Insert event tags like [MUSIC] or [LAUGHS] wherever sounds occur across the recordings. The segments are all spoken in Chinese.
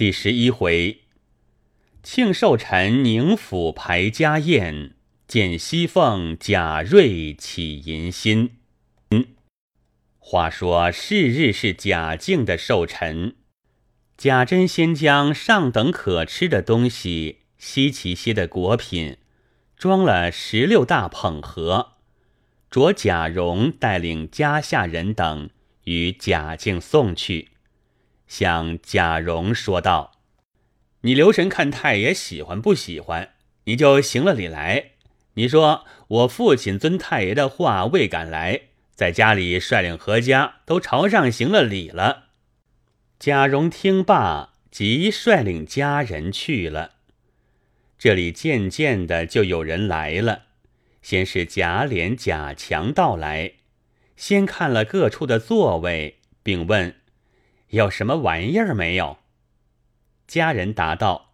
第十一回，庆寿臣宁府排家宴，见西凤贾瑞起淫心。嗯，话说是日是贾敬的寿辰，贾珍先将上等可吃的东西、稀奇些的果品，装了十六大捧盒，着贾蓉带领家下人等与贾敬送去。向贾蓉说道：“你留神看太爷喜欢不喜欢，你就行了礼来。你说我父亲遵太爷的话未敢来，在家里率领何家都朝上行了礼了。”贾蓉听罢，即率领家人去了。这里渐渐的就有人来了，先是贾琏、贾强到来，先看了各处的座位，并问。有什么玩意儿没有？家人答道：“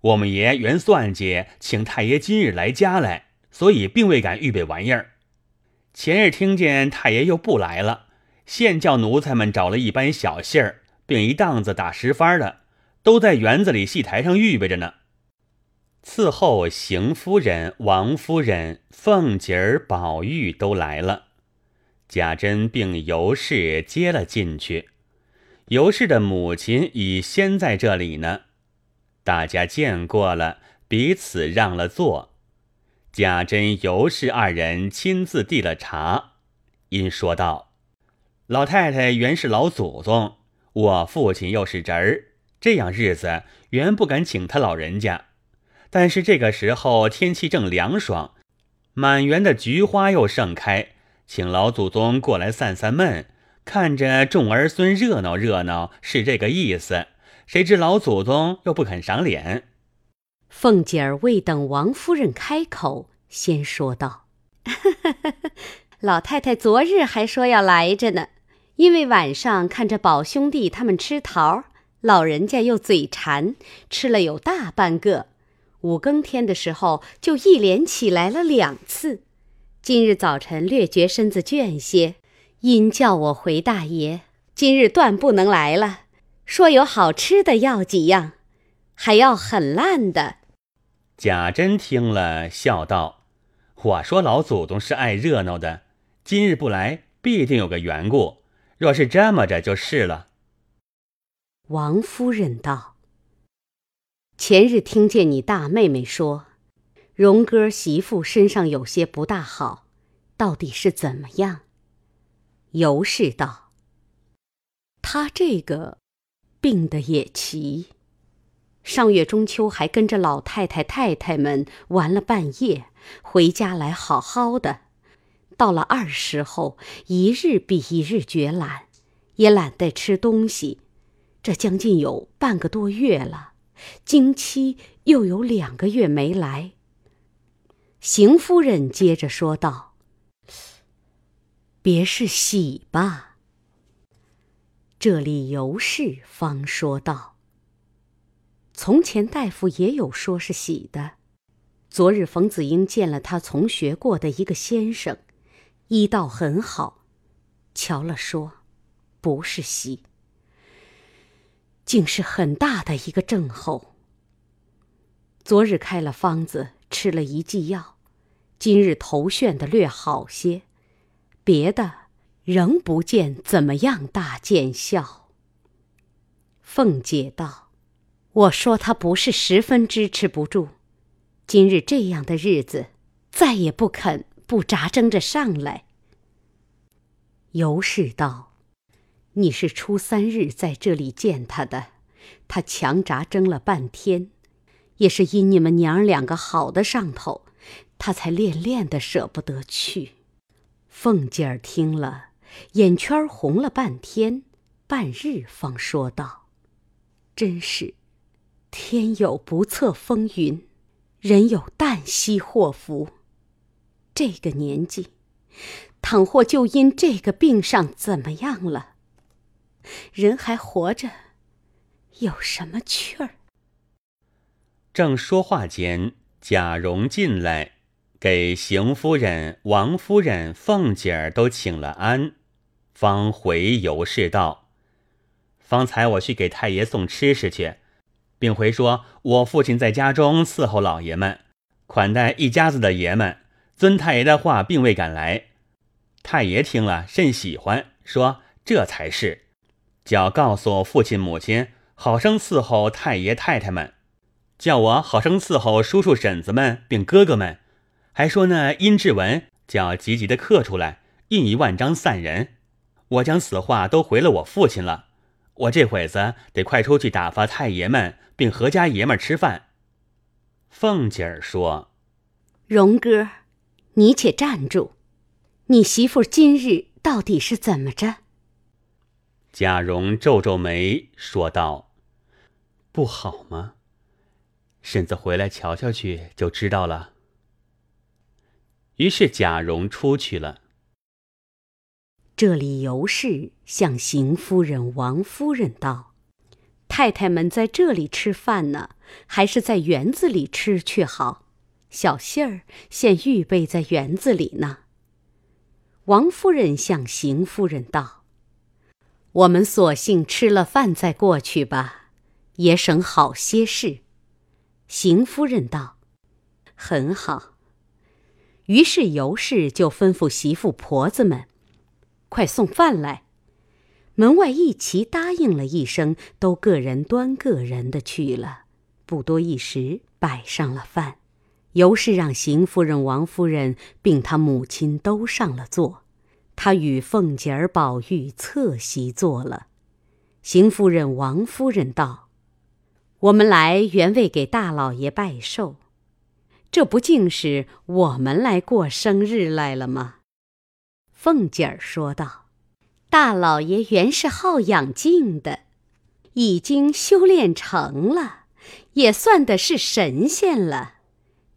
我们爷原算计，请太爷今日来家来，所以并未敢预备玩意儿。前日听见太爷又不来了，现叫奴才们找了一班小戏儿，并一档子打十番的，都在园子里戏台上预备着呢。伺候邢夫人、王夫人、凤姐儿、宝玉都来了，贾珍并尤氏接了进去。”尤氏的母亲已先在这里呢，大家见过了，彼此让了座。贾珍、尤氏二人亲自递了茶，因说道：“老太太原是老祖宗，我父亲又是侄儿，这样日子原不敢请他老人家。但是这个时候天气正凉爽，满园的菊花又盛开，请老祖宗过来散散闷。”看着众儿孙热闹热闹是这个意思，谁知老祖宗又不肯赏脸。凤姐儿未等王夫人开口，先说道：“ [LAUGHS] 老太太昨日还说要来着呢，因为晚上看着宝兄弟他们吃桃，老人家又嘴馋，吃了有大半个。五更天的时候就一连起来了两次，今日早晨略觉身子倦些。”因叫我回大爷，今日断不能来了。说有好吃的要几样，还要很烂的。贾珍听了，笑道：“我说老祖宗是爱热闹的，今日不来，必定有个缘故。若是这么着，就是了。”王夫人道：“前日听见你大妹妹说，荣哥媳妇身上有些不大好，到底是怎么样？”尤氏道：“他这个病的也奇，上月中秋还跟着老太太太太们玩了半夜，回家来好好的，到了二十后，一日比一日觉懒，也懒得吃东西，这将近有半个多月了，经期又有两个月没来。”邢夫人接着说道。别是喜吧。这里尤氏方说道：“从前大夫也有说是喜的。昨日冯子英见了他从学过的一个先生，医道很好，瞧了说，不是喜，竟是很大的一个症候。昨日开了方子，吃了一剂药，今日头眩的略好些。”别的仍不见怎么样大见效。凤姐道：“我说他不是十分支持不住，今日这样的日子，再也不肯不扎争着上来。”尤氏道：“你是初三日在这里见他的，他强扎争了半天，也是因你们娘儿两个好的上头，他才恋恋的舍不得去。”凤姐儿听了，眼圈红了半天，半日方说道：“真是，天有不测风云，人有旦夕祸福。这个年纪，倘或就因这个病上怎么样了，人还活着，有什么趣儿？”正说话间，贾蓉进来。给邢夫人、王夫人、凤姐儿都请了安，方回尤氏道：“方才我去给太爷送吃食去，并回说我父亲在家中伺候老爷们，款待一家子的爷们。尊太爷的话并未赶来，太爷听了甚喜欢，说这才是，叫告诉父亲母亲好生伺候太爷太太们，叫我好生伺候叔叔婶子们并哥哥们，还说那殷志文叫急急的刻出来，印一万张散人。我将此话都回了我父亲了，我这会子得快出去打发太爷们并何家爷们吃饭。凤姐儿说：“荣哥。”你且站住！你媳妇今日到底是怎么着？贾蓉皱皱眉说道：“不好吗？婶子回来瞧瞧去，就知道了。”于是贾蓉出去了。这里尤氏向邢夫人、王夫人道：“太太们在这里吃饭呢，还是在园子里吃去好？”小信儿现预备在园子里呢。王夫人向邢夫人道：“我们索性吃了饭再过去吧，也省好些事。”邢夫人道：“很好。”于是尤氏就吩咐媳妇婆子们：“快送饭来！”门外一齐答应了一声，都个人端个人的去了。不多一时，摆上了饭。尤氏让邢夫人、王夫人并她母亲都上了座，她与凤姐儿、宝玉侧席坐了。邢夫人、王夫人道：“我们来原为给大老爷拜寿，这不竟是我们来过生日来了吗？”凤姐儿说道：“大老爷原是好养静的，已经修炼成了，也算的是神仙了。”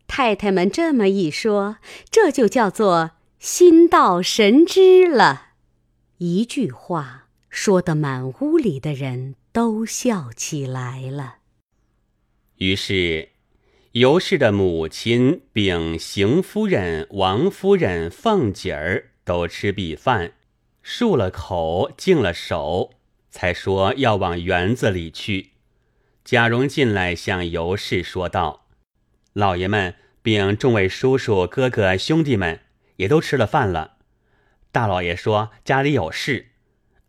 太太们这么一说，这就叫做心到神知了。一句话说得满屋里的人都笑起来了。于是，尤氏的母亲秉邢夫人、王夫人、凤姐儿都吃毕饭，漱了口，净了手，才说要往园子里去。贾蓉进来向尤氏说道。老爷们并众位叔叔、哥哥、兄弟们也都吃了饭了。大老爷说家里有事，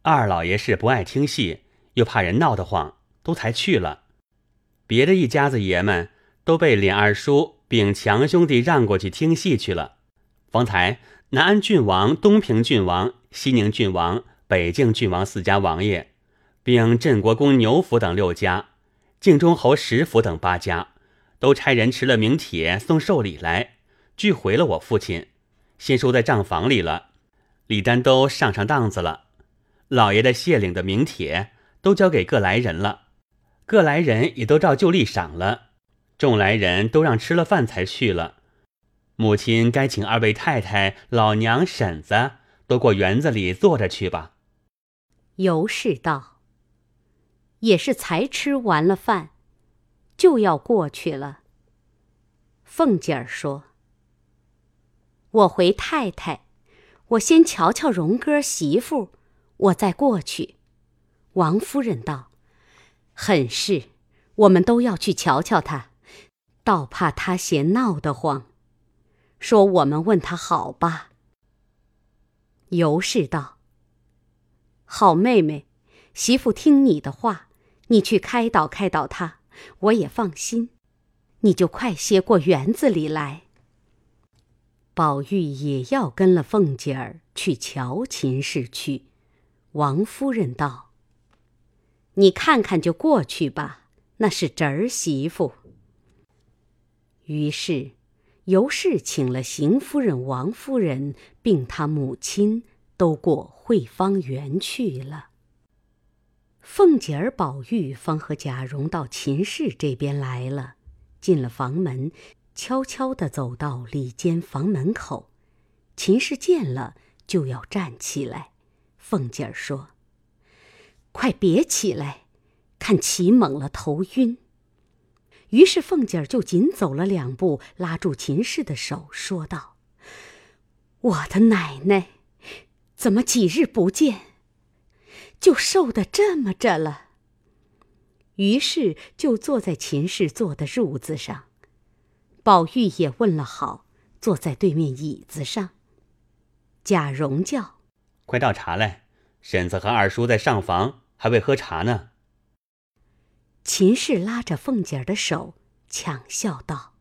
二老爷是不爱听戏，又怕人闹得慌，都才去了。别的一家子爷们都被琏二叔并强兄弟让过去听戏去了。方才南安郡王、东平郡王、西宁郡王、北境郡王四家王爷，并镇国公牛府等六家，靖中侯石府等八家。都差人持了名帖送寿礼来，俱回了我父亲，先收在账房里了。礼单都上上当子了，老爷的谢领的名帖都交给各来人了，各来人也都照旧例赏了。众来人都让吃了饭才去了。母亲该请二位太太、老娘、婶子都过园子里坐着去吧。尤氏道：“也是才吃完了饭。”就要过去了。凤姐儿说：“我回太太，我先瞧瞧荣哥媳妇，我再过去。”王夫人道：“很是，我们都要去瞧瞧他，倒怕他嫌闹得慌。说我们问他好吧。”尤氏道：“好妹妹，媳妇听你的话，你去开导开导他。”我也放心，你就快些过园子里来。宝玉也要跟了凤姐儿去瞧秦氏去。王夫人道：“你看看就过去吧，那是侄儿媳妇。”于是，尤氏请了邢夫人、王夫人，并她母亲，都过惠芳园去了。凤姐儿、宝玉方和贾蓉到秦氏这边来了，进了房门，悄悄地走到里间房门口。秦氏见了，就要站起来。凤姐儿说：“快别起来，看起猛了，头晕。”于是凤姐儿就紧走了两步，拉住秦氏的手，说道：“我的奶奶，怎么几日不见？”就瘦得这么着了。于是就坐在秦氏坐的褥子上。宝玉也问了好，坐在对面椅子上。贾蓉叫：“快倒茶来，婶子和二叔在上房，还未喝茶呢。”秦氏拉着凤姐儿的手，强笑道：“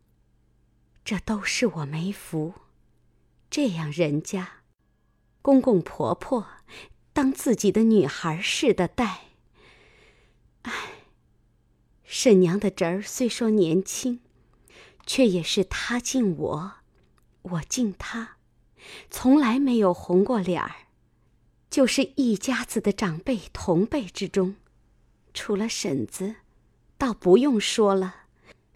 这都是我没福，这样人家，公公婆婆当自己的女孩似的待。唉，婶娘的侄儿虽说年轻。”却也是他敬我，我敬他，从来没有红过脸儿。就是一家子的长辈同辈之中，除了婶子，倒不用说了，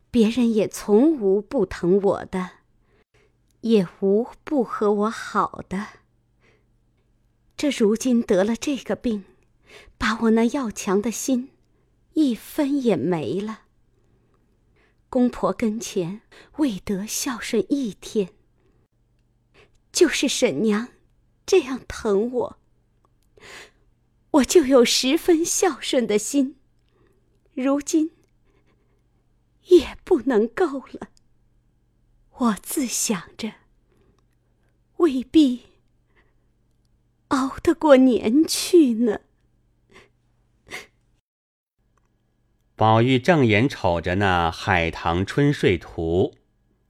别人也从无不疼我的，也无不和我好的。这如今得了这个病，把我那要强的心，一分也没了。公婆跟前未得孝顺一天，就是婶娘这样疼我，我就有十分孝顺的心。如今也不能够了，我自想着，未必熬得过年去呢。宝玉正眼瞅着那《海棠春睡图》，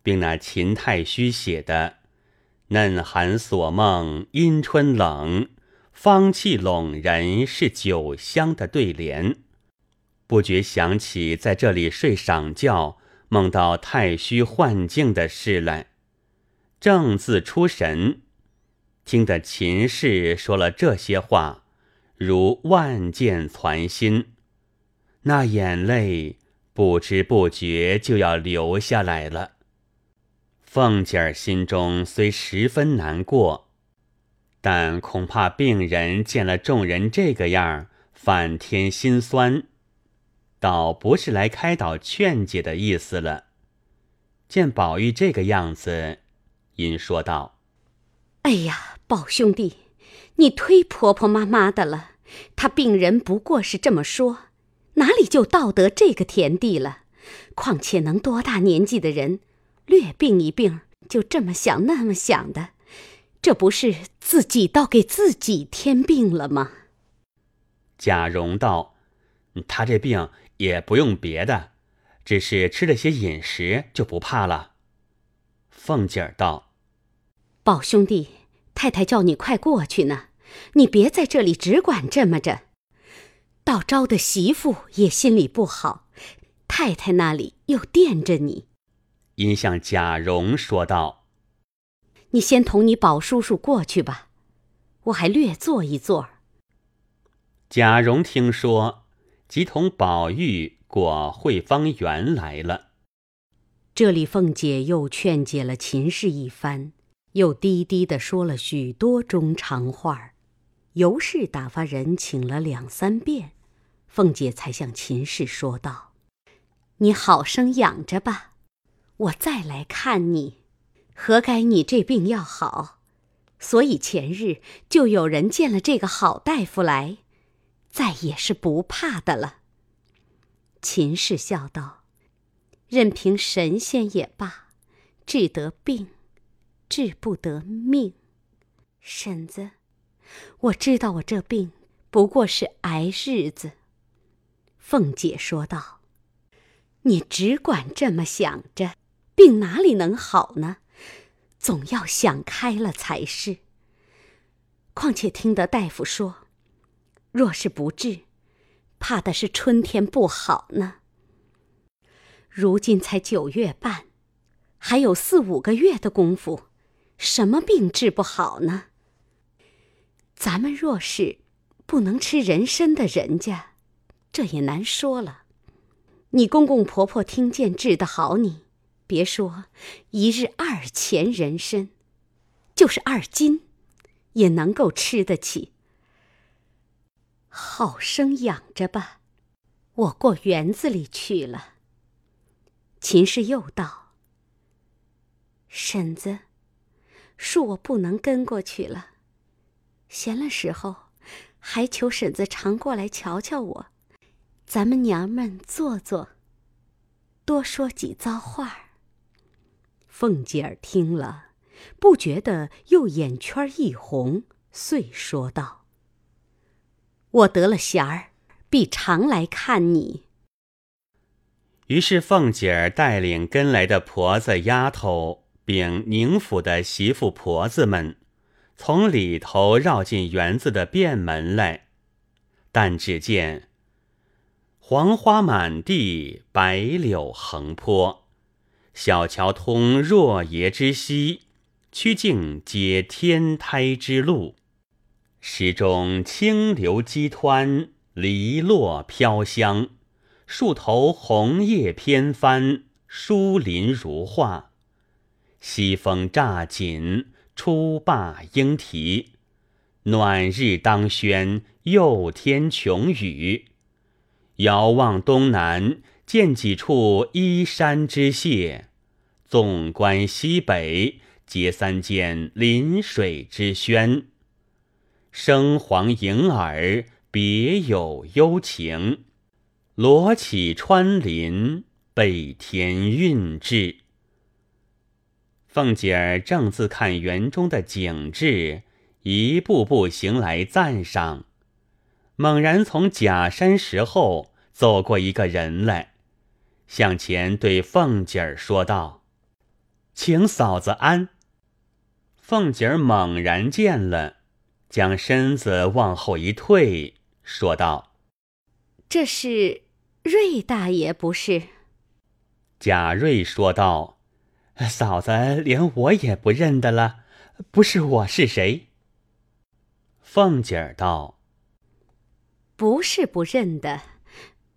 并那秦太虚写的“嫩寒锁梦阴春冷，芳气笼人是酒香”的对联，不觉想起在这里睡晌觉，梦到太虚幻境的事来，正自出神，听得秦氏说了这些话，如万箭攒心。那眼泪不知不觉就要流下来了。凤姐儿心中虽十分难过，但恐怕病人见了众人这个样儿，反添心酸，倒不是来开导劝解的意思了。见宝玉这个样子，因说道：“哎呀，宝兄弟，你忒婆婆妈妈的了。他病人不过是这么说。”哪里就道德这个田地了？况且能多大年纪的人，略病一病就这么想那么想的，这不是自己倒给自己添病了吗？贾蓉道：“他这病也不用别的，只是吃了些饮食就不怕了。”凤姐儿道：“宝兄弟，太太叫你快过去呢，你别在这里只管这么着。”到招的媳妇也心里不好，太太那里又惦着你，因向贾蓉说道：“你先同你宝叔叔过去吧，我还略坐一坐。”贾蓉听说，即同宝玉过惠芳园来了。这里凤姐又劝解了秦氏一番，又低低的说了许多中长话儿尤氏打发人请了两三遍，凤姐才向秦氏说道：“你好生养着吧，我再来看你。何该你这病要好，所以前日就有人见了这个好大夫来，再也是不怕的了。”秦氏笑道：“任凭神仙也罢，治得病，治不得命。婶子。”我知道我这病不过是挨日子。凤姐说道：“你只管这么想着，病哪里能好呢？总要想开了才是。况且听得大夫说，若是不治，怕的是春天不好呢。如今才九月半，还有四五个月的功夫，什么病治不好呢？”咱们若是不能吃人参的人家，这也难说了。你公公婆婆听见治得好，你别说一日二钱人参，就是二斤，也能够吃得起。好生养着吧，我过园子里去了。秦氏又道：“婶子，恕我不能跟过去了。”闲了时候，还求婶子常过来瞧瞧我。咱们娘们坐坐，多说几遭话儿。凤姐儿听了，不觉得又眼圈一红，遂说道：“我得了闲儿，必常来看你。”于是凤姐儿带领跟来的婆子、丫头，并宁府的媳妇、婆子们，从里头绕进园子的便门来。但只见黄花满地，白柳横坡，小桥通若耶之溪，曲径接天台之路，石中清流激湍，篱落飘香。树头红叶偏翻，疏林如画。西风乍紧，初罢莺啼。暖日当轩，又添琼雨。遥望东南，见几处依山之榭；纵观西北，皆三间临水之轩。声黄迎耳，别有幽情。罗绮穿林，北田韵致。凤姐儿正自看园中的景致，一步步行来赞赏，猛然从假山石后走过一个人来，向前对凤姐儿说道：“请嫂子安。”凤姐儿猛然见了，将身子往后一退，说道：“这是。”瑞大爷不是？贾瑞说道：“嫂子连我也不认得了，不是我是谁？”凤姐儿道：“不是不认得，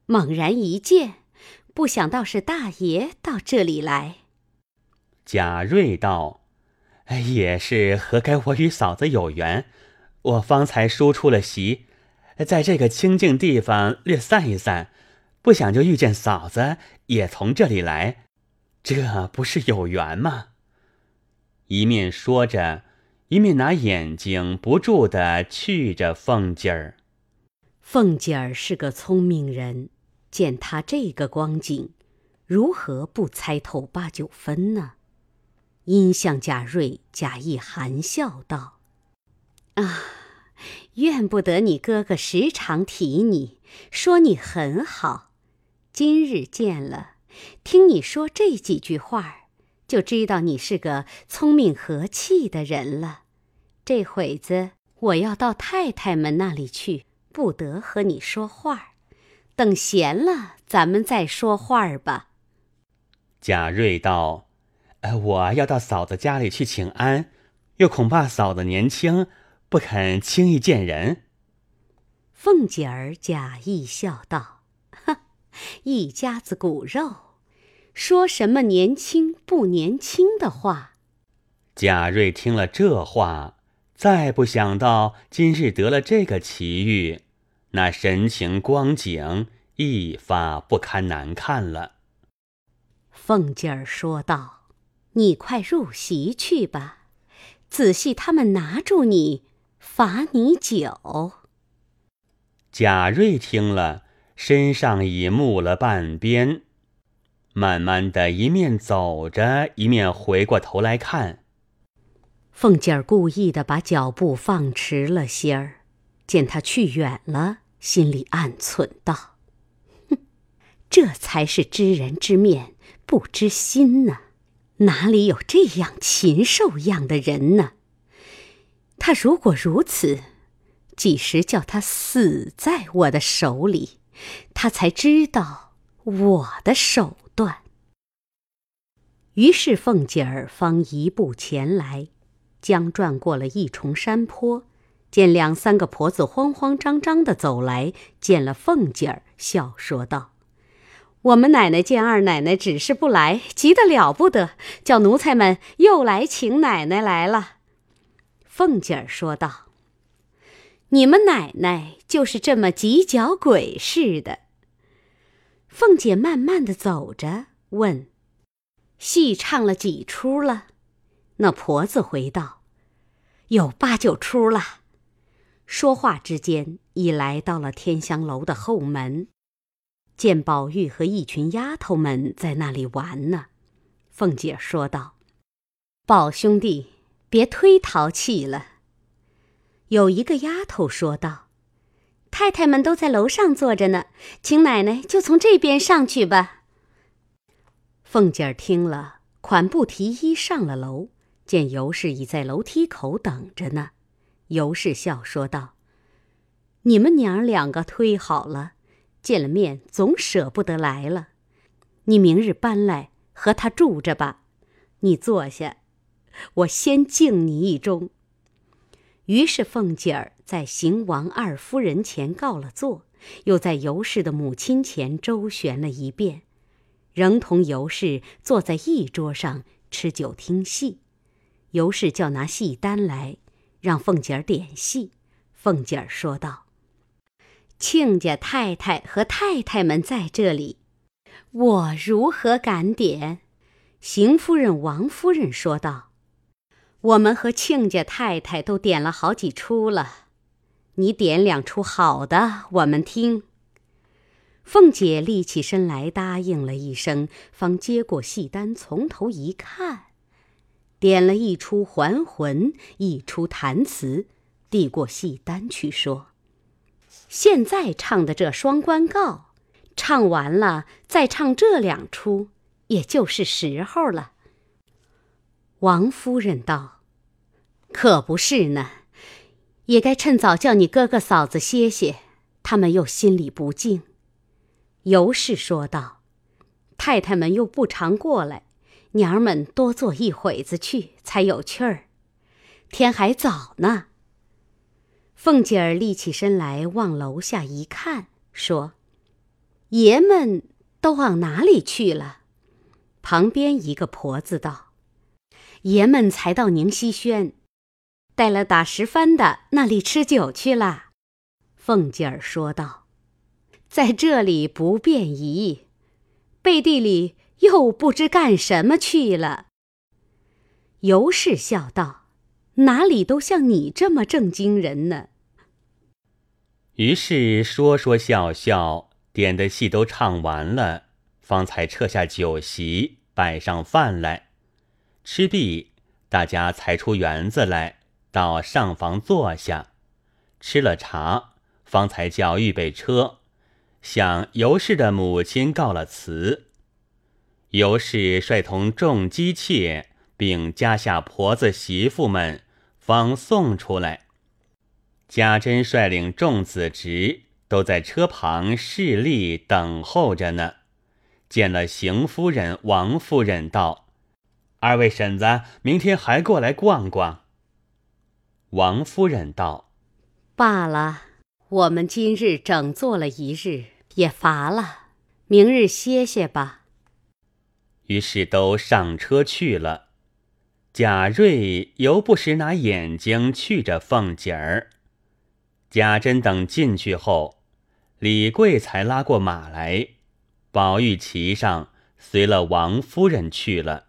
猛然一见，不想到是大爷到这里来。”贾瑞道：“也是何该我与嫂子有缘，我方才输出了席，在这个清静地方略散一散。”不想就遇见嫂子也从这里来，这不是有缘吗？一面说着，一面拿眼睛不住的觑着凤姐儿。凤姐儿是个聪明人，见他这个光景，如何不猜透八九分呢？因向贾瑞假意含笑道：“啊，怨不得你哥哥时常提你，说你很好。”今日见了，听你说这几句话就知道你是个聪明和气的人了。这会子我要到太太们那里去，不得和你说话等闲了，咱们再说话吧。贾瑞道：“呃，我要到嫂子家里去请安，又恐怕嫂子年轻，不肯轻易见人。”凤姐儿假意笑道。[LAUGHS] 一家子骨肉，说什么年轻不年轻的话？贾瑞听了这话，再不想到今日得了这个奇遇，那神情光景一发不堪难看了。凤姐儿说道：“你快入席去吧，仔细他们拿住你，罚你酒。”贾瑞听了。身上已木了半边，慢慢的一面走着，一面回过头来看。凤姐儿故意的把脚步放迟了些儿，见他去远了，心里暗忖道：“哼，[LAUGHS] 这才是知人知面不知心呢，哪里有这样禽兽样的人呢？他如果如此，几时叫他死在我的手里？”他才知道我的手段。于是凤姐儿方一步前来，将转过了一重山坡，见两三个婆子慌慌张张的走来，见了凤姐儿，笑说道：“我们奶奶见二奶奶只是不来，急得了不得，叫奴才们又来请奶奶来了。”凤姐儿说道。你们奶奶就是这么急脚鬼似的。凤姐慢慢的走着，问：“戏唱了几出了？”那婆子回道：“有八九出了。”说话之间，已来到了天香楼的后门。见宝玉和一群丫头们在那里玩呢。凤姐说道：“宝兄弟，别忒淘气了。”有一个丫头说道：“太太们都在楼上坐着呢，请奶奶就从这边上去吧。”凤姐儿听了，款步提衣上了楼，见尤氏已在楼梯口等着呢。尤氏笑说道：“你们娘儿两个忒好了，见了面总舍不得来了。你明日搬来。”和他住着吧，你坐下，我先敬你一盅。于是凤姐儿在邢王二夫人前告了座，又在尤氏的母亲前周旋了一遍，仍同尤氏坐在一桌上吃酒听戏。尤氏叫拿戏单来，让凤姐儿点戏。凤姐儿说道：“亲家太太和太太们在这里。”我如何敢点？邢夫人、王夫人说道：“我们和亲家太太都点了好几出了，你点两出好的，我们听。”凤姐立起身来答应了一声，方接过戏单，从头一看，点了一出还魂，一出弹词，递过戏单去说：“现在唱的这双关告。”唱完了，再唱这两出，也就是时候了。王夫人道：“可不是呢，也该趁早叫你哥哥嫂子歇歇，他们又心里不静。”尤氏说道：“太太们又不常过来，娘儿们多坐一会子去才有趣儿。天还早呢。”凤姐儿立起身来，往楼下一看，说。爷们都往哪里去了？旁边一个婆子道：“爷们才到宁熙轩，带了打十番的那里吃酒去了。”凤姐儿说道：“在这里不便宜，背地里又不知干什么去了。”尤氏笑道：“哪里都像你这么正经人呢？”于是说说笑笑。点的戏都唱完了，方才撤下酒席，摆上饭来。吃毕，大家才出园子来，到上房坐下，吃了茶，方才叫预备车，向尤氏的母亲告了辞。尤氏率同众姬妾，并家下婆子媳妇们，方送出来。贾珍率领众子侄。都在车旁侍立等候着呢。见了邢夫人、王夫人，道：“二位婶子，明天还过来逛逛。”王夫人道：“罢了，我们今日整坐了一日，也乏了，明日歇歇吧。”于是都上车去了。贾瑞犹不时拿眼睛去着凤姐儿。贾珍等进去后。李贵才拉过马来，宝玉骑上，随了王夫人去了。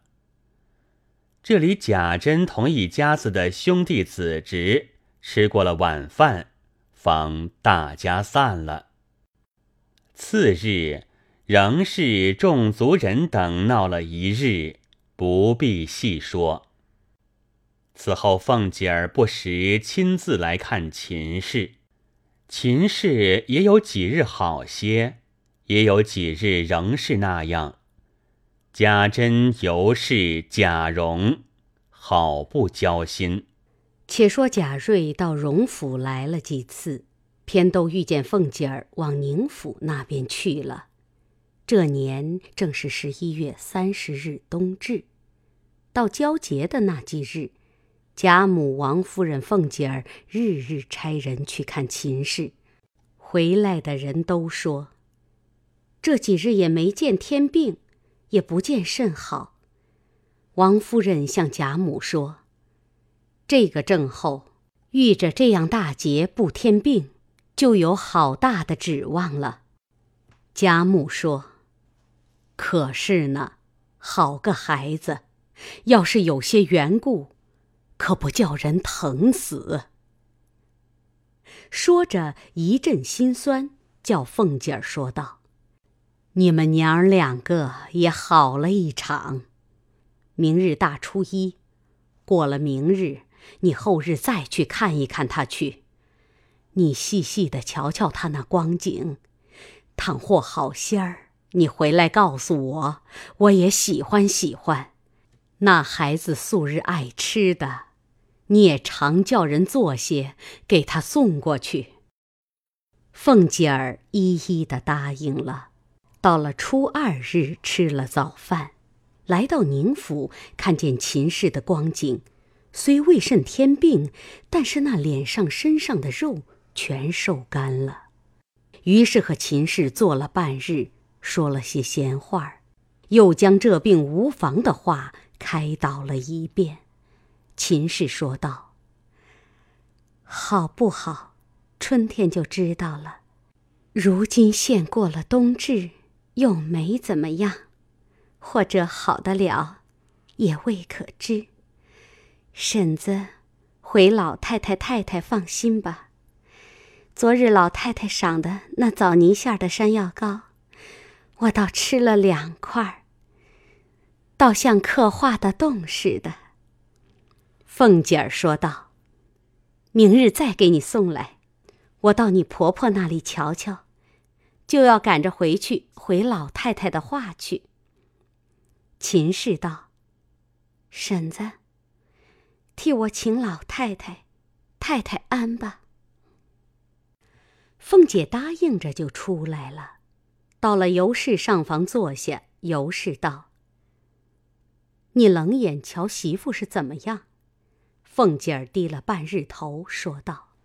这里贾珍同一家子的兄弟子侄吃过了晚饭，方大家散了。次日仍是众族人等闹了一日，不必细说。此后凤姐儿不时亲自来看秦氏。秦氏也有几日好些，也有几日仍是那样。贾珍、尤氏、贾蓉，好不交心。且说贾瑞到荣府来了几次，偏都遇见凤姐儿往宁府那边去了。这年正是十一月三十日冬至，到交节的那几日。贾母、王夫人、凤姐儿日日差人去看秦氏，回来的人都说，这几日也没见天病，也不见甚好。王夫人向贾母说：“这个症候遇着这样大劫不添病，就有好大的指望了。”贾母说：“可是呢，好个孩子，要是有些缘故。”可不叫人疼死。说着一阵心酸，叫凤姐儿说道：“你们娘儿两个也好了一场。明日大初一，过了明日，你后日再去看一看他去。你细细的瞧瞧他那光景，倘或好些儿，你回来告诉我，我也喜欢喜欢。那孩子素日爱吃的，你也常叫人做些给他送过去。凤姐儿一一的答应了。到了初二日，吃了早饭，来到宁府，看见秦氏的光景，虽未甚天病，但是那脸上身上的肉全瘦干了。于是和秦氏坐了半日，说了些闲话，又将这病无妨的话开导了一遍。秦氏说道：“好不好？春天就知道了。如今现过了冬至，又没怎么样，或者好得了，也未可知。婶子，回老太太太太放心吧。昨日老太太赏的那枣泥馅的山药糕，我倒吃了两块，倒像刻画的洞似的。”凤姐儿说道：“明日再给你送来，我到你婆婆那里瞧瞧，就要赶着回去回老太太的话去。”秦氏道：“婶子，替我请老太太、太太安吧。”凤姐答应着就出来了，到了尤氏上房坐下。尤氏道：“你冷眼瞧媳妇是怎么样？”凤姐儿低了半日头，说道：“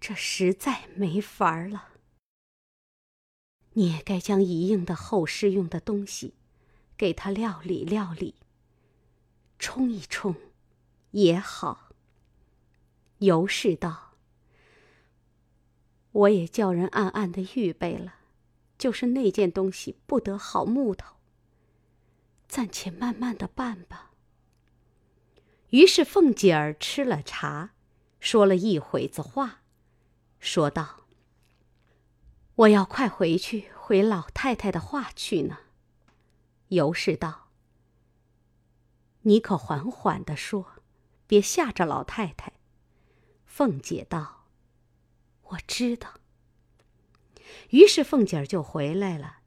这实在没法儿了。你也该将一应的后事用的东西，给他料理料理，冲一冲，也好。”尤氏道：“我也叫人暗暗的预备了，就是那件东西不得好木头，暂且慢慢的办吧。”于是凤姐儿吃了茶，说了一会子话，说道：“我要快回去回老太太的话去呢。”尤氏道：“你可缓缓的说，别吓着老太太。”凤姐道：“我知道。”于是凤姐儿就回来了，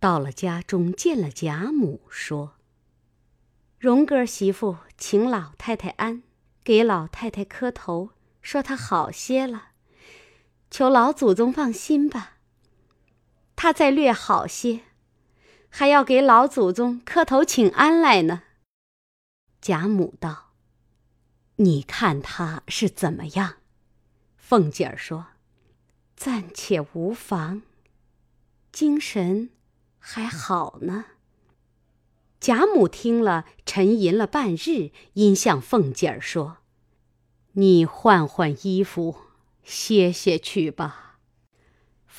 到了家中见了贾母，说。荣哥儿媳妇请老太太安，给老太太磕头，说她好些了，求老祖宗放心吧。他再略好些，还要给老祖宗磕头请安来呢。贾母道：“你看他是怎么样？”凤姐儿说：“暂且无妨，精神还好呢。”贾母听了，沉吟了半日，因向凤姐儿说：“你换换衣服，歇歇去吧。”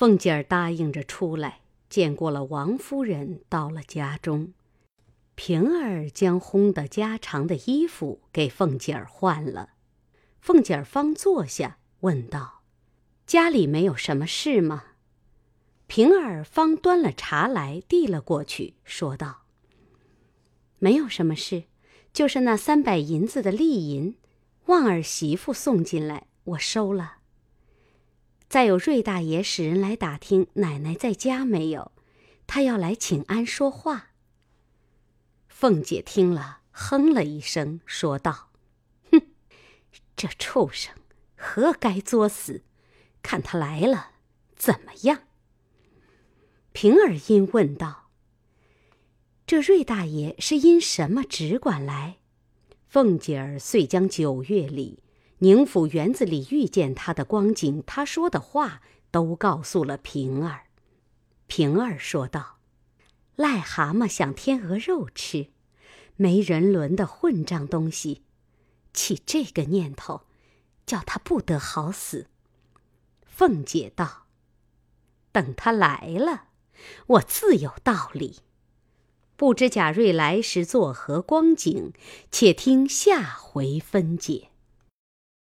凤姐儿答应着出来，见过了王夫人，到了家中，平儿将烘的家常的衣服给凤姐儿换了，凤姐儿方坐下，问道：“家里没有什么事吗？”平儿方端了茶来，递了过去，说道。没有什么事，就是那三百银子的利银，旺儿媳妇送进来，我收了。再有瑞大爷使人来打听奶奶在家没有，他要来请安说话。凤姐听了，哼了一声，说道：“哼，这畜生，何该作死？看他来了，怎么样？”平儿因问道。这瑞大爷是因什么只管来？凤姐儿遂将九月里宁府园子里遇见他的光景，他说的话都告诉了平儿。平儿说道：“癞蛤蟆想天鹅肉吃，没人伦的混账东西，起这个念头，叫他不得好死。”凤姐道：“等他来了，我自有道理。”不知贾瑞来时作何光景？且听下回分解。